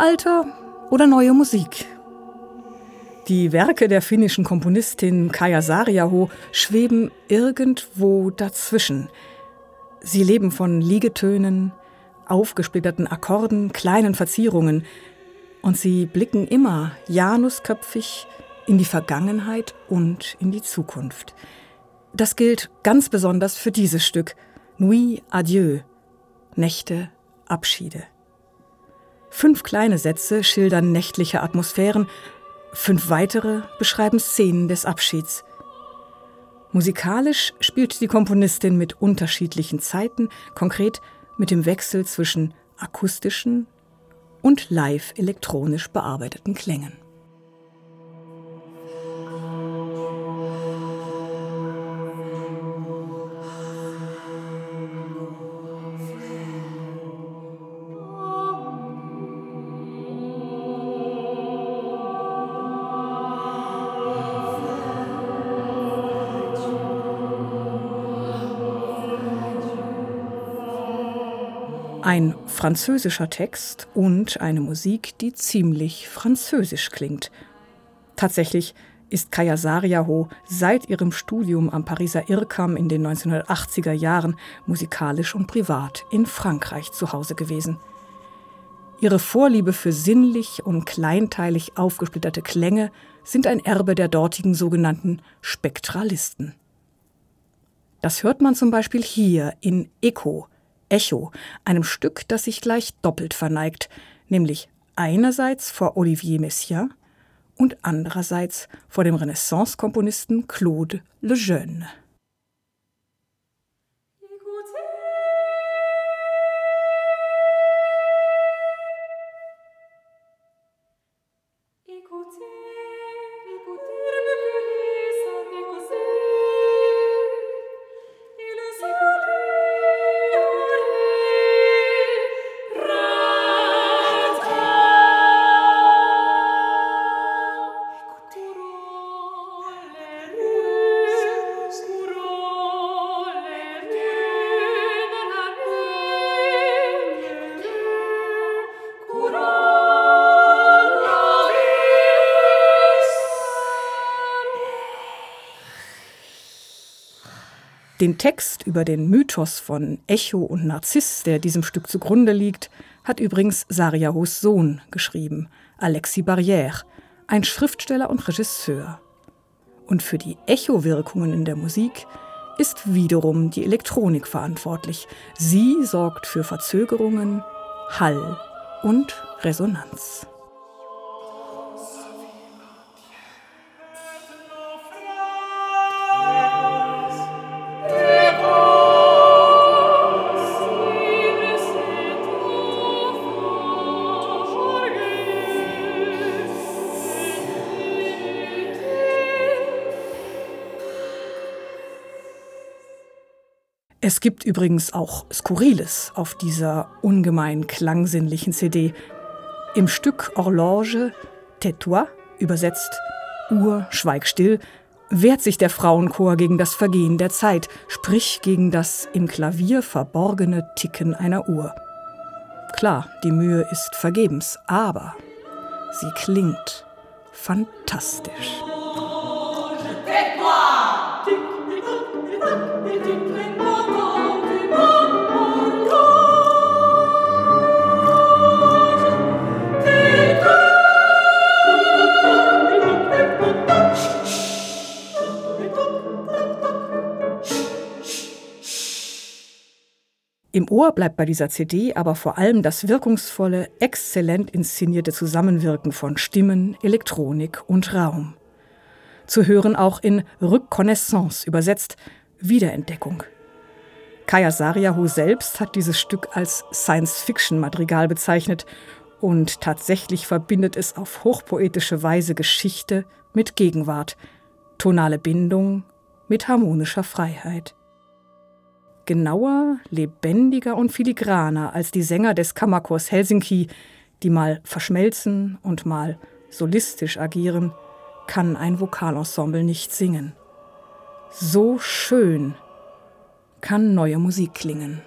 Mittelalter oder neue Musik? Die Werke der finnischen Komponistin Kaja Saariaho schweben irgendwo dazwischen. Sie leben von Liegetönen, aufgesplitterten Akkorden, kleinen Verzierungen. Und sie blicken immer janusköpfig in die Vergangenheit und in die Zukunft. Das gilt ganz besonders für dieses Stück Nuit Adieu, Nächte, Abschiede. Fünf kleine Sätze schildern nächtliche Atmosphären, fünf weitere beschreiben Szenen des Abschieds. Musikalisch spielt die Komponistin mit unterschiedlichen Zeiten, konkret mit dem Wechsel zwischen akustischen und live elektronisch bearbeiteten Klängen. Ein französischer Text und eine Musik, die ziemlich französisch klingt. Tatsächlich ist Kaya Sariaho seit ihrem Studium am Pariser IRCAM in den 1980er Jahren musikalisch und privat in Frankreich zu Hause gewesen. Ihre Vorliebe für sinnlich und kleinteilig aufgesplitterte Klänge sind ein Erbe der dortigen sogenannten Spektralisten. Das hört man zum Beispiel hier in Echo, Echo, einem Stück, das sich gleich doppelt verneigt, nämlich einerseits vor Olivier Messiaen und andererseits vor dem Renaissance-Komponisten Claude Lejeune. Den Text über den Mythos von Echo und Narziss, der diesem Stück zugrunde liegt, hat übrigens Sariahos Sohn geschrieben, Alexis Barrière, ein Schriftsteller und Regisseur. Und für die Echowirkungen in der Musik ist wiederum die Elektronik verantwortlich. Sie sorgt für Verzögerungen, Hall und Resonanz. Es gibt übrigens auch Skurriles auf dieser ungemein klangsinnlichen CD. Im Stück Horloge Tais-toi, übersetzt Uhr, schweig still, wehrt sich der Frauenchor gegen das Vergehen der Zeit, sprich gegen das im Klavier verborgene Ticken einer Uhr. Klar, die Mühe ist vergebens, aber sie klingt fantastisch. Im Ohr bleibt bei dieser CD aber vor allem das wirkungsvolle, exzellent inszenierte Zusammenwirken von Stimmen, Elektronik und Raum. Zu hören auch in Reconnaissance übersetzt Wiederentdeckung. Kaya Sariaho selbst hat dieses Stück als Science-Fiction-Madrigal bezeichnet und tatsächlich verbindet es auf hochpoetische Weise Geschichte mit Gegenwart, tonale Bindung mit harmonischer Freiheit genauer, lebendiger und filigraner als die Sänger des Kammerchors Helsinki, die mal verschmelzen und mal solistisch agieren, kann ein Vokalensemble nicht singen. So schön kann neue Musik klingen.